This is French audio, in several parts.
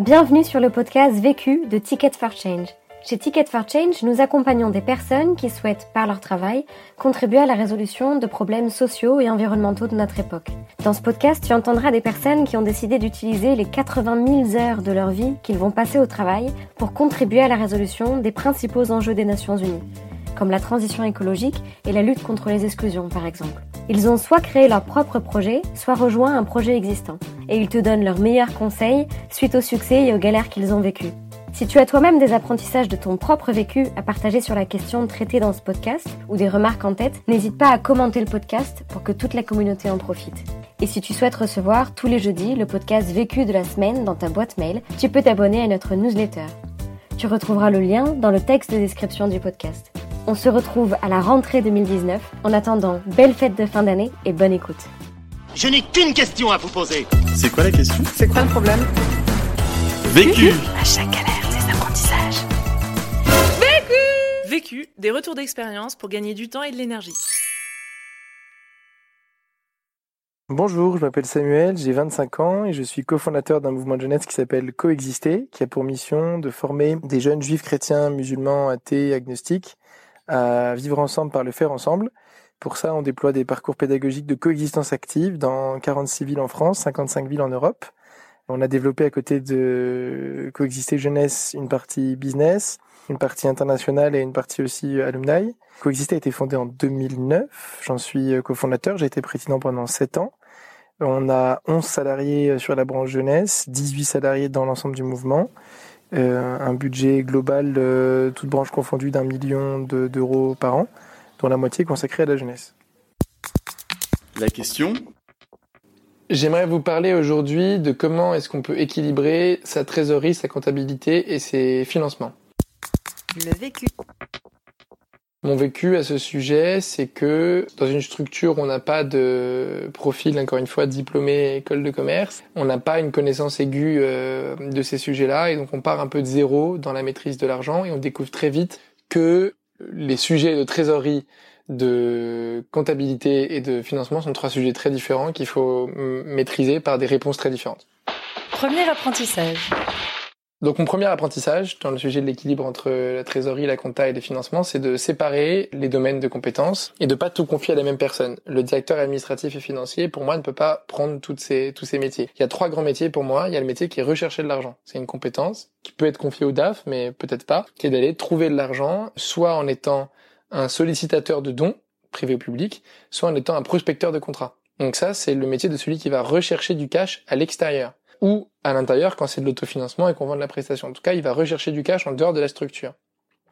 Bienvenue sur le podcast Vécu de Ticket for Change. Chez Ticket for Change, nous accompagnons des personnes qui souhaitent, par leur travail, contribuer à la résolution de problèmes sociaux et environnementaux de notre époque. Dans ce podcast, tu entendras des personnes qui ont décidé d'utiliser les 80 000 heures de leur vie qu'ils vont passer au travail pour contribuer à la résolution des principaux enjeux des Nations Unies, comme la transition écologique et la lutte contre les exclusions, par exemple. Ils ont soit créé leur propre projet, soit rejoint un projet existant. Et ils te donnent leurs meilleurs conseils suite au succès et aux galères qu'ils ont vécues. Si tu as toi-même des apprentissages de ton propre vécu à partager sur la question traitée dans ce podcast ou des remarques en tête, n'hésite pas à commenter le podcast pour que toute la communauté en profite. Et si tu souhaites recevoir tous les jeudis le podcast Vécu de la semaine dans ta boîte mail, tu peux t'abonner à notre newsletter. Tu retrouveras le lien dans le texte de description du podcast. On se retrouve à la rentrée 2019. En attendant, belle fête de fin d'année et bonne écoute. Je n'ai qu'une question à vous poser. C'est quoi la question? C'est quoi le problème? Vécu À chaque galère, des apprentissages. Vécu Vécu, des retours d'expérience pour gagner du temps et de l'énergie. Bonjour, je m'appelle Samuel, j'ai 25 ans et je suis cofondateur d'un mouvement de jeunesse qui s'appelle Coexister, qui a pour mission de former des jeunes juifs chrétiens, musulmans, athées, agnostiques à vivre ensemble par le faire ensemble. Pour ça, on déploie des parcours pédagogiques de coexistence active dans 46 villes en France, 55 villes en Europe. On a développé à côté de Coexister Jeunesse une partie business, une partie internationale et une partie aussi alumni. Coexister a été fondé en 2009. J'en suis cofondateur. J'ai été président pendant 7 ans. On a 11 salariés sur la branche jeunesse, 18 salariés dans l'ensemble du mouvement. Euh, un budget global, euh, toute branche confondue, d'un million d'euros par an, dont la moitié consacrée à la jeunesse. La question J'aimerais vous parler aujourd'hui de comment est-ce qu'on peut équilibrer sa trésorerie, sa comptabilité et ses financements. Le vécu. Mon vécu à ce sujet, c'est que dans une structure on n'a pas de profil, encore une fois, diplômé école de commerce, on n'a pas une connaissance aiguë euh, de ces sujets-là, et donc on part un peu de zéro dans la maîtrise de l'argent, et on découvre très vite que les sujets de trésorerie, de comptabilité et de financement sont trois sujets très différents qu'il faut maîtriser par des réponses très différentes. Premier apprentissage. Donc mon premier apprentissage dans le sujet de l'équilibre entre la trésorerie, la compta et les financements, c'est de séparer les domaines de compétences et de pas tout confier à la même personne. Le directeur administratif et financier, pour moi, ne peut pas prendre toutes ces, tous ces métiers. Il y a trois grands métiers pour moi. Il y a le métier qui est rechercher de l'argent. C'est une compétence qui peut être confiée au DAF, mais peut-être pas, qui est d'aller trouver de l'argent, soit en étant un sollicitateur de dons, privé ou public, soit en étant un prospecteur de contrats. Donc ça, c'est le métier de celui qui va rechercher du cash à l'extérieur ou à l'intérieur quand c'est de l'autofinancement et qu'on vend de la prestation. En tout cas, il va rechercher du cash en dehors de la structure.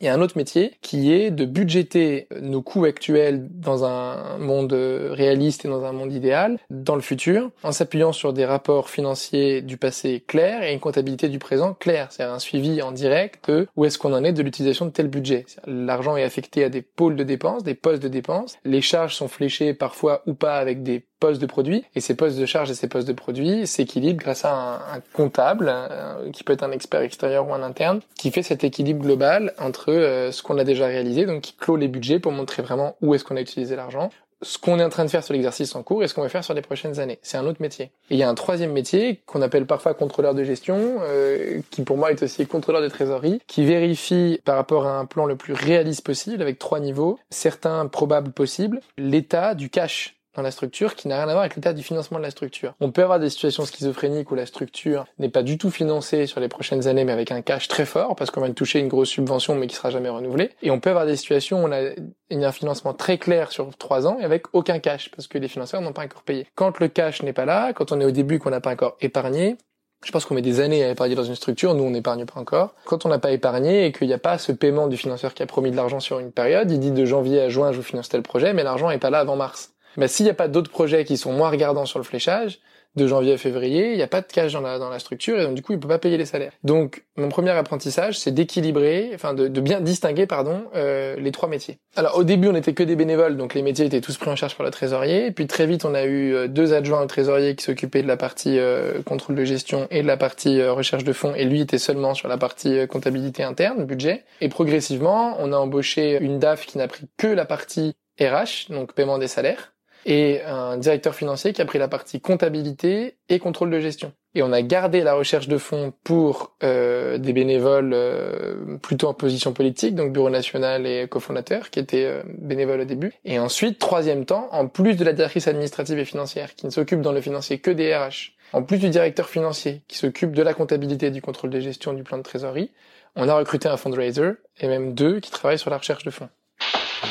Il y a un autre métier qui est de budgéter nos coûts actuels dans un monde réaliste et dans un monde idéal, dans le futur, en s'appuyant sur des rapports financiers du passé clairs et une comptabilité du présent claire. C'est un suivi en direct de où est-ce qu'on en est de l'utilisation de tel budget. L'argent est affecté à des pôles de dépenses, des postes de dépenses. Les charges sont fléchées parfois ou pas avec des postes de produits et ces postes de charge et ces postes de produits s'équilibrent grâce à un, un comptable euh, qui peut être un expert extérieur ou un interne qui fait cet équilibre global entre euh, ce qu'on a déjà réalisé donc qui clôt les budgets pour montrer vraiment où est-ce qu'on a utilisé l'argent ce qu'on est en train de faire sur l'exercice en cours et ce qu'on va faire sur les prochaines années. C'est un autre métier. Et il y a un troisième métier qu'on appelle parfois contrôleur de gestion, euh, qui pour moi est aussi contrôleur de trésorerie, qui vérifie par rapport à un plan le plus réaliste possible avec trois niveaux, certains probables possibles, l'état du cash dans la structure qui n'a rien à voir avec l'état du financement de la structure. On peut avoir des situations schizophréniques où la structure n'est pas du tout financée sur les prochaines années mais avec un cash très fort parce qu'on va toucher une grosse subvention mais qui sera jamais renouvelée. Et on peut avoir des situations où on a un financement très clair sur trois ans et avec aucun cash parce que les financeurs n'ont pas encore payé. Quand le cash n'est pas là, quand on est au début qu'on n'a pas encore épargné, je pense qu'on met des années à épargner dans une structure, nous on n'épargne pas encore. Quand on n'a pas épargné et qu'il n'y a pas ce paiement du financeur qui a promis de l'argent sur une période, il dit de janvier à juin je vous finance tel projet, mais l'argent n'est pas là avant mars. Bah, s'il n'y a pas d'autres projets qui sont moins regardants sur le fléchage, de janvier à février, il n'y a pas de cash dans la, dans la structure et donc du coup il peut pas payer les salaires. Donc mon premier apprentissage c'est d'équilibrer, enfin de, de, bien distinguer pardon euh, les trois métiers. Alors au début on n'était que des bénévoles donc les métiers étaient tous pris en charge par le trésorier. Puis très vite on a eu euh, deux adjoints au trésorier qui s'occupaient de la partie euh, contrôle de gestion et de la partie euh, recherche de fonds et lui était seulement sur la partie euh, comptabilité interne, budget. Et progressivement on a embauché une DAF qui n'a pris que la partie RH donc paiement des salaires et un directeur financier qui a pris la partie comptabilité et contrôle de gestion. Et on a gardé la recherche de fonds pour euh, des bénévoles euh, plutôt en position politique, donc bureau national et cofondateur, qui étaient euh, bénévoles au début. Et ensuite, troisième temps, en plus de la directrice administrative et financière, qui ne s'occupe dans le financier que des RH, en plus du directeur financier, qui s'occupe de la comptabilité, du contrôle de gestion, du plan de trésorerie, on a recruté un fundraiser, et même deux qui travaillent sur la recherche de fonds.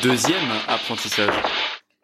Deuxième apprentissage.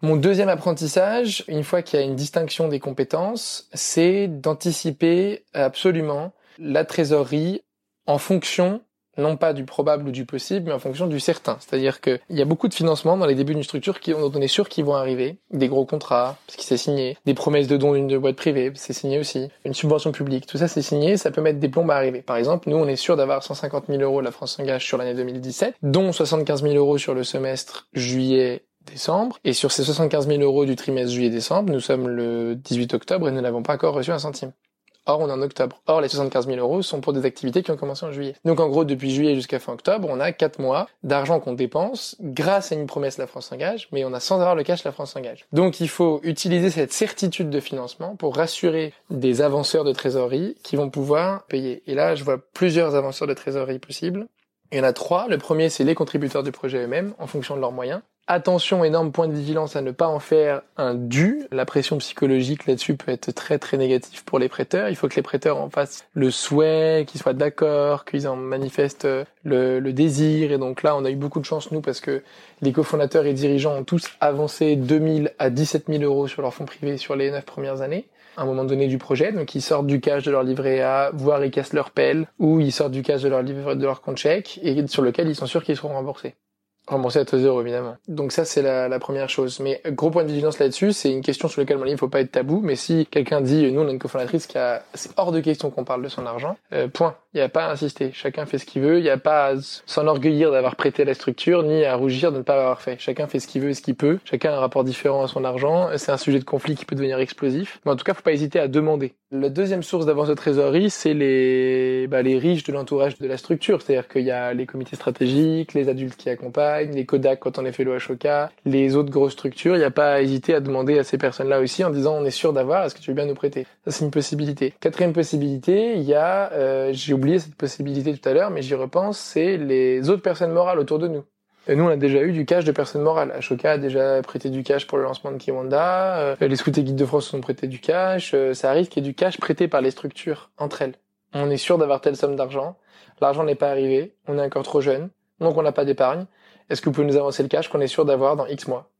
Mon deuxième apprentissage, une fois qu'il y a une distinction des compétences, c'est d'anticiper absolument la trésorerie en fonction non pas du probable ou du possible, mais en fonction du certain. C'est-à-dire qu'il y a beaucoup de financements dans les débuts d'une structure qui, dont on est sûr qu'ils vont arriver. Des gros contrats, parce qu'il s'est signé. Des promesses de dons d'une boîte privée, c'est signé aussi. Une subvention publique, tout ça c'est signé, ça peut mettre des plombes à arriver. Par exemple, nous on est sûr d'avoir 150 000 euros la France s'engage sur l'année 2017, dont 75 000 euros sur le semestre juillet décembre. Et sur ces 75 000 euros du trimestre juillet-décembre, nous sommes le 18 octobre et nous n'avons pas encore reçu un centime. Or, on est en octobre. Or, les 75 000 euros sont pour des activités qui ont commencé en juillet. Donc, en gros, depuis juillet jusqu'à fin octobre, on a 4 mois d'argent qu'on dépense grâce à une promesse La France s'engage, mais on a sans avoir le cash La France s'engage. Donc, il faut utiliser cette certitude de financement pour rassurer des avanceurs de trésorerie qui vont pouvoir payer. Et là, je vois plusieurs avanceurs de trésorerie possibles. Il y en a trois. Le premier, c'est les contributeurs du projet eux-mêmes, en fonction de leurs moyens. Attention, énorme point de vigilance à ne pas en faire un dû. La pression psychologique là-dessus peut être très très négative pour les prêteurs. Il faut que les prêteurs en fassent le souhait, qu'ils soient d'accord, qu'ils en manifestent le, le, désir. Et donc là, on a eu beaucoup de chance, nous, parce que les cofondateurs et dirigeants ont tous avancé 2000 à 17 000 euros sur leur fonds privés sur les neuf premières années à un moment donné du projet. Donc ils sortent du cash de leur livret A, voire ils cassent leur pelle, ou ils sortent du cash de leur livre, de leur compte chèque, et sur lequel ils sont sûrs qu'ils seront remboursés remboursé à taux zéro évidemment. Donc ça c'est la, la, première chose. Mais gros point de vigilance là-dessus, c'est une question sur laquelle mon il faut pas être tabou. Mais si quelqu'un dit nous on a une cofondatrice qui a, c'est hors de question qu'on parle de son argent. Euh, point. Il n'y a pas à insister. Chacun fait ce qu'il veut. Il n'y a pas à s'enorgueillir d'avoir prêté la structure, ni à rougir de ne pas l'avoir fait. Chacun fait ce qu'il veut et ce qu'il peut. Chacun a un rapport différent à son argent. C'est un sujet de conflit qui peut devenir explosif. Mais en tout cas, faut pas hésiter à demander. La deuxième source d'avance de trésorerie, c'est les, bah, les riches de l'entourage de la structure. C'est-à-dire qu'il y a les comités stratégiques, les adultes qui accompagnent, les Kodak quand on est fait le HOK, les autres grosses structures. Il n'y a pas à hésiter à demander à ces personnes-là aussi en disant on est sûr d'avoir, est-ce que tu veux bien nous prêter? Ça, c'est une possibilité. Quatrième possibilité, il y a, euh, j'ai oublié cette possibilité tout à l'heure, mais j'y repense, c'est les autres personnes morales autour de nous. Et nous, on a déjà eu du cash de personnes morales. Ashoka a déjà prêté du cash pour le lancement de Kiwanda. Euh, les Scouts et Guides de France ont prêté du cash. Euh, ça arrive qu'il y ait du cash prêté par les structures entre elles. On est sûr d'avoir telle somme d'argent. L'argent n'est pas arrivé. On est encore trop jeune. Donc on n'a pas d'épargne. Est-ce que vous pouvez nous avancer le cash qu'on est sûr d'avoir dans X mois?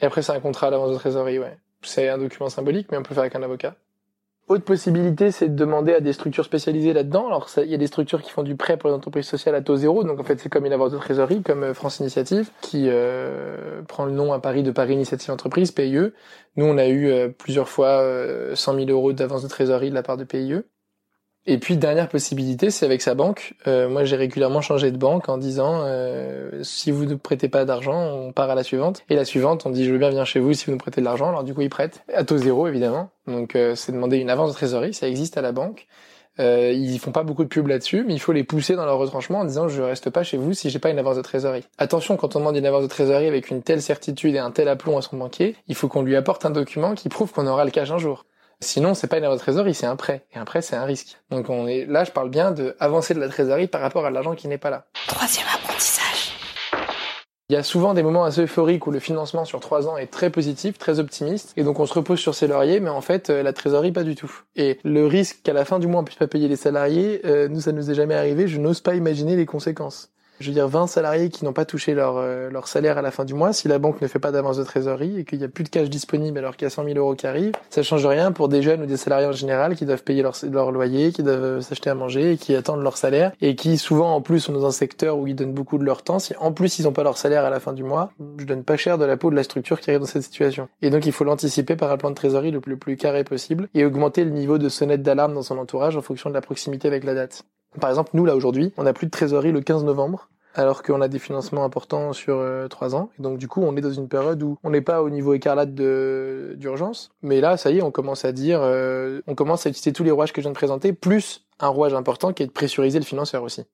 Et après, c'est un contrat à l'avance de trésorerie, ouais. C'est un document symbolique, mais on peut le faire avec un avocat. Autre possibilité, c'est de demander à des structures spécialisées là-dedans. Alors, il y a des structures qui font du prêt pour les entreprises sociales à taux zéro. Donc, en fait, c'est comme une avance de trésorerie, comme euh, France Initiative, qui euh, prend le nom à Paris de Paris Initiative Entreprise, PIE. Nous, on a eu euh, plusieurs fois 100 000 euros d'avance de trésorerie de la part de PIE. Et puis dernière possibilité, c'est avec sa banque. Euh, moi, j'ai régulièrement changé de banque en disant euh, si vous ne prêtez pas d'argent, on part à la suivante. Et la suivante, on dit je veux bien venir chez vous si vous nous prêtez de l'argent. Alors du coup, ils prêtent à taux zéro évidemment. Donc euh, c'est demander une avance de trésorerie, ça existe à la banque. Euh, ils font pas beaucoup de pub là-dessus, mais il faut les pousser dans leur retranchement en disant je reste pas chez vous si j'ai pas une avance de trésorerie. Attention, quand on demande une avance de trésorerie avec une telle certitude et un tel aplomb à son banquier, il faut qu'on lui apporte un document qui prouve qu'on aura le cash un jour. Sinon, c'est pas une avance de trésorerie, c'est un prêt. Et un prêt, c'est un risque. Donc on est là, je parle bien de avancer de la trésorerie par rapport à l'argent qui n'est pas là. Troisième apprentissage. Il y a souvent des moments assez euphoriques où le financement sur trois ans est très positif, très optimiste, et donc on se repose sur ses lauriers, mais en fait euh, la trésorerie pas du tout. Et le risque qu'à la fin du mois on puisse pas payer les salariés, euh, nous ça nous est jamais arrivé, je n'ose pas imaginer les conséquences je veux dire 20 salariés qui n'ont pas touché leur, euh, leur salaire à la fin du mois, si la banque ne fait pas d'avance de trésorerie et qu'il n'y a plus de cash disponible alors qu'il y a 100 000 euros qui arrivent, ça change rien pour des jeunes ou des salariés en général qui doivent payer leur, leur loyer, qui doivent euh, s'acheter à manger et qui attendent leur salaire et qui souvent en plus sont dans un secteur où ils donnent beaucoup de leur temps. Si en plus ils n'ont pas leur salaire à la fin du mois, je donne pas cher de la peau de la structure qui arrive dans cette situation. Et donc il faut l'anticiper par un plan de trésorerie le plus, le plus carré possible et augmenter le niveau de sonnette d'alarme dans son entourage en fonction de la proximité avec la date. Par exemple, nous là aujourd'hui, on n'a plus de trésorerie le 15 novembre alors qu'on a des financements importants sur euh, trois ans. Et donc du coup, on est dans une période où on n'est pas au niveau écarlate de d'urgence, mais là, ça y est, on commence à dire, euh, on commence à utiliser tous les rouages que je viens de présenter, plus un rouage important qui est de pressuriser le financeur aussi.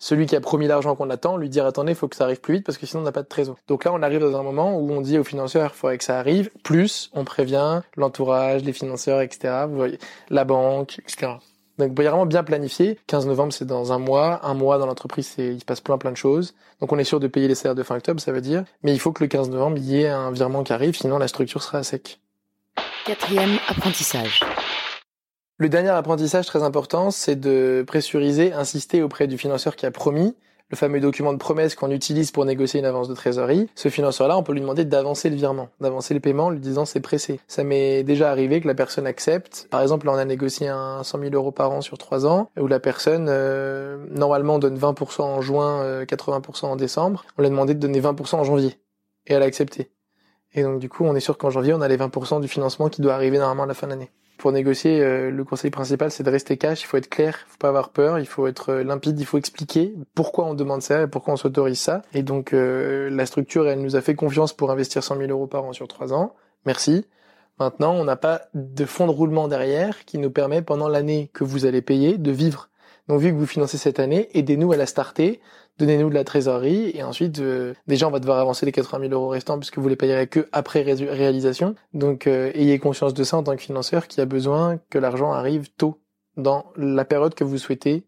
celui qui a promis l'argent qu'on attend, lui dire attendez, faut que ça arrive plus vite parce que sinon on n'a pas de trésor. Donc là, on arrive dans un moment où on dit aux financeurs, faudrait que ça arrive, plus on prévient l'entourage, les financeurs, etc. Vous voyez, la banque, etc. Donc, il faut vraiment bien planifier. 15 novembre, c'est dans un mois. Un mois dans l'entreprise, c'est, il se passe plein plein de choses. Donc, on est sûr de payer les salaires de fin octobre, ça veut dire. Mais il faut que le 15 novembre, il y ait un virement qui arrive, sinon la structure sera à sec. Quatrième apprentissage. Le dernier apprentissage très important, c'est de pressuriser, insister auprès du financeur qui a promis le fameux document de promesse qu'on utilise pour négocier une avance de trésorerie, ce financeur-là, on peut lui demander d'avancer le virement, d'avancer le paiement, en lui disant c'est pressé. Ça m'est déjà arrivé que la personne accepte. Par exemple, là, on a négocié un 100 000 euros par an sur trois ans, où la personne, euh, normalement, donne 20% en juin, 80% euh, en décembre. On lui a demandé de donner 20% en janvier. Et elle a accepté. Et donc, du coup, on est sûr qu'en janvier, on a les 20% du financement qui doit arriver normalement à la fin de l'année pour négocier, euh, le conseil principal, c'est de rester cash. Il faut être clair, il faut pas avoir peur, il faut être euh, limpide, il faut expliquer pourquoi on demande ça et pourquoi on s'autorise ça. Et donc, euh, la structure, elle nous a fait confiance pour investir 100 000 euros par an sur trois ans. Merci. Maintenant, on n'a pas de fonds de roulement derrière qui nous permet, pendant l'année que vous allez payer, de vivre. Donc, vu que vous financez cette année, aidez-nous à la starter donnez-nous de la trésorerie et ensuite euh, déjà on va devoir avancer les 80 000 euros restants puisque vous les payerez que après réalisation. Donc euh, ayez conscience de ça en tant que financeur qui a besoin que l'argent arrive tôt dans la période que vous souhaitez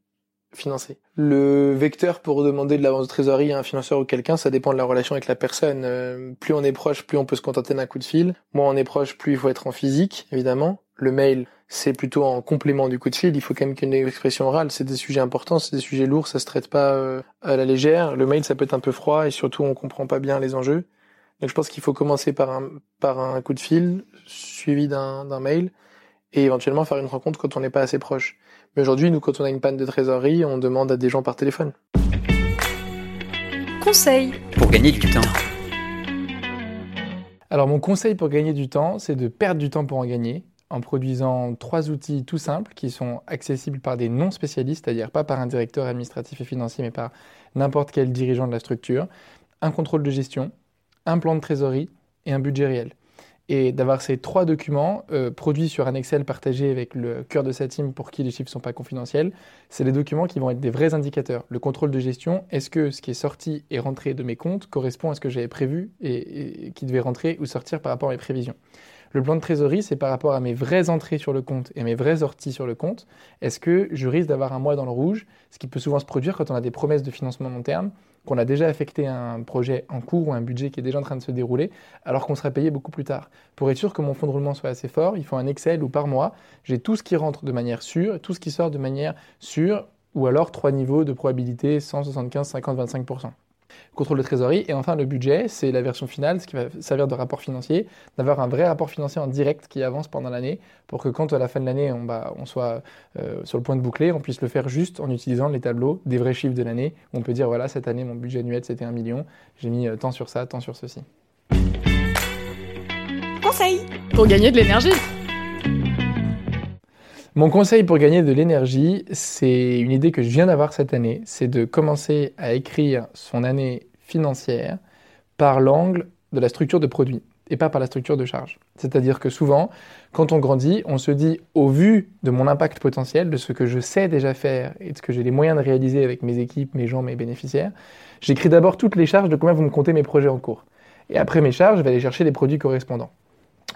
financer. Le vecteur pour demander de l'avance de trésorerie à un financeur ou quelqu'un, ça dépend de la relation avec la personne. Euh, plus on est proche, plus on peut se contenter d'un coup de fil. Moins on est proche, plus il faut être en physique, évidemment. Le mail, c'est plutôt en complément du coup de fil. Il faut quand même qu'une expression orale. C'est des sujets importants, c'est des sujets lourds, ça se traite pas euh, à la légère. Le mail, ça peut être un peu froid et surtout on comprend pas bien les enjeux. Donc je pense qu'il faut commencer par un par un coup de fil suivi d'un d'un mail et éventuellement faire une rencontre quand on n'est pas assez proche. Mais aujourd'hui, nous, quand on a une panne de trésorerie, on demande à des gens par téléphone. Conseil pour gagner du temps. Alors mon conseil pour gagner du temps, c'est de perdre du temps pour en gagner en produisant trois outils tout simples qui sont accessibles par des non-spécialistes, c'est-à-dire pas par un directeur administratif et financier, mais par n'importe quel dirigeant de la structure, un contrôle de gestion, un plan de trésorerie et un budget réel. Et d'avoir ces trois documents euh, produits sur un Excel partagé avec le cœur de sa team pour qui les chiffres ne sont pas confidentiels, c'est les documents qui vont être des vrais indicateurs. Le contrôle de gestion, est-ce que ce qui est sorti et rentré de mes comptes correspond à ce que j'avais prévu et, et qui devait rentrer ou sortir par rapport à mes prévisions le plan de trésorerie, c'est par rapport à mes vraies entrées sur le compte et mes vraies sorties sur le compte. Est-ce que je risque d'avoir un mois dans le rouge, ce qui peut souvent se produire quand on a des promesses de financement long terme, qu'on a déjà affecté un projet en cours ou un budget qui est déjà en train de se dérouler, alors qu'on sera payé beaucoup plus tard. Pour être sûr que mon fonds de roulement soit assez fort, il faut un Excel où par mois, j'ai tout ce qui rentre de manière sûre tout ce qui sort de manière sûre, ou alors trois niveaux de probabilité 175, 50, 25% contrôle de trésorerie. Et enfin, le budget, c'est la version finale, ce qui va servir de rapport financier, d'avoir un vrai rapport financier en direct qui avance pendant l'année pour que quand à la fin de l'année, on, bah, on soit euh, sur le point de boucler, on puisse le faire juste en utilisant les tableaux des vrais chiffres de l'année. On peut dire, voilà, cette année, mon budget annuel, c'était un million, j'ai mis euh, tant sur ça, tant sur ceci. Conseil pour gagner de l'énergie. Mon conseil pour gagner de l'énergie, c'est une idée que je viens d'avoir cette année, c'est de commencer à écrire son année financière par l'angle de la structure de produit et pas par la structure de charge. C'est-à-dire que souvent, quand on grandit, on se dit, au vu de mon impact potentiel, de ce que je sais déjà faire et de ce que j'ai les moyens de réaliser avec mes équipes, mes gens, mes bénéficiaires, j'écris d'abord toutes les charges de combien vous me comptez mes projets en cours. Et après mes charges, je vais aller chercher les produits correspondants.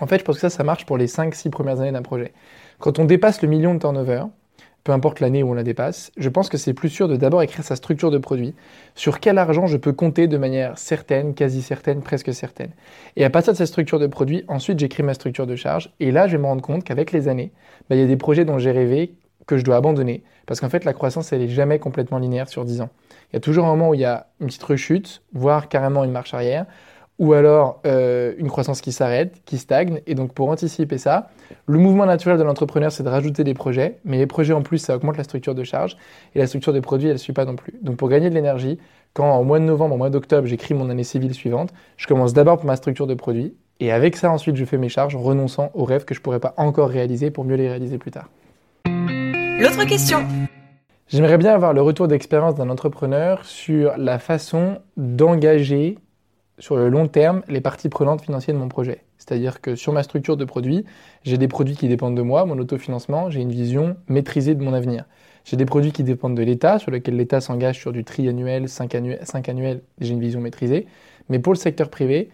En fait, je pense que ça, ça marche pour les 5-6 premières années d'un projet. Quand on dépasse le million de turnover, peu importe l'année où on la dépasse, je pense que c'est plus sûr de d'abord écrire sa structure de produit, sur quel argent je peux compter de manière certaine, quasi certaine, presque certaine. Et à partir de cette structure de produit, ensuite j'écris ma structure de charge, et là je vais me rendre compte qu'avec les années, bah, il y a des projets dont j'ai rêvé que je dois abandonner, parce qu'en fait la croissance elle est jamais complètement linéaire sur 10 ans. Il y a toujours un moment où il y a une petite rechute, voire carrément une marche arrière, ou alors euh, une croissance qui s'arrête, qui stagne. Et donc pour anticiper ça, le mouvement naturel de l'entrepreneur, c'est de rajouter des projets, mais les projets en plus, ça augmente la structure de charge, et la structure des produits, elle ne suit pas non plus. Donc pour gagner de l'énergie, quand au mois de novembre, au mois d'octobre, j'écris mon année civile suivante, je commence d'abord par ma structure de produits, et avec ça, ensuite, je fais mes charges, renonçant aux rêves que je ne pourrais pas encore réaliser pour mieux les réaliser plus tard. L'autre question J'aimerais bien avoir le retour d'expérience d'un entrepreneur sur la façon d'engager sur le long terme les parties prenantes financières de mon projet. C'est-à-dire que sur ma structure de produits, j'ai des produits qui dépendent de moi, mon autofinancement, j'ai une vision maîtrisée de mon avenir. J'ai des produits qui dépendent de l'État, sur lesquels l'État s'engage sur du triannuel, 5 annuel, 5 annuels, j'ai une vision maîtrisée. Mais pour le secteur privé,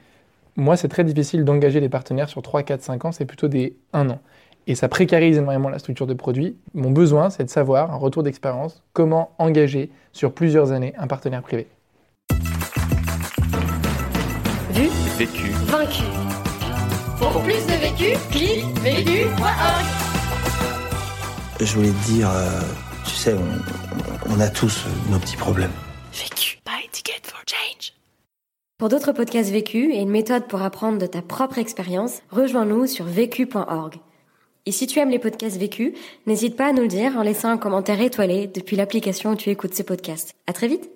moi, c'est très difficile d'engager les partenaires sur 3, 4, 5 ans, c'est plutôt des 1 an. Et ça précarise énormément la structure de produit. Mon besoin, c'est de savoir, un retour d'expérience, comment engager sur plusieurs années un partenaire privé. Vu, Vécu. vaincu. Pour plus de vécu, clique vécu.org. Je voulais te dire, euh, tu sais, on, on a tous nos petits problèmes. Vécu. Buy ticket for change. Pour d'autres podcasts vécus et une méthode pour apprendre de ta propre expérience, rejoins-nous sur vécu.org. Et si tu aimes les podcasts vécus, n'hésite pas à nous le dire en laissant un commentaire étoilé depuis l'application où tu écoutes ces podcasts. À très vite!